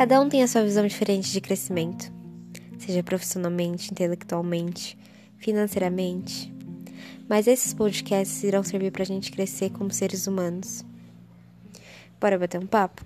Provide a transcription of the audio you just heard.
Cada um tem a sua visão diferente de crescimento, seja profissionalmente, intelectualmente, financeiramente. Mas esses podcasts irão servir para a gente crescer como seres humanos. Bora bater um papo?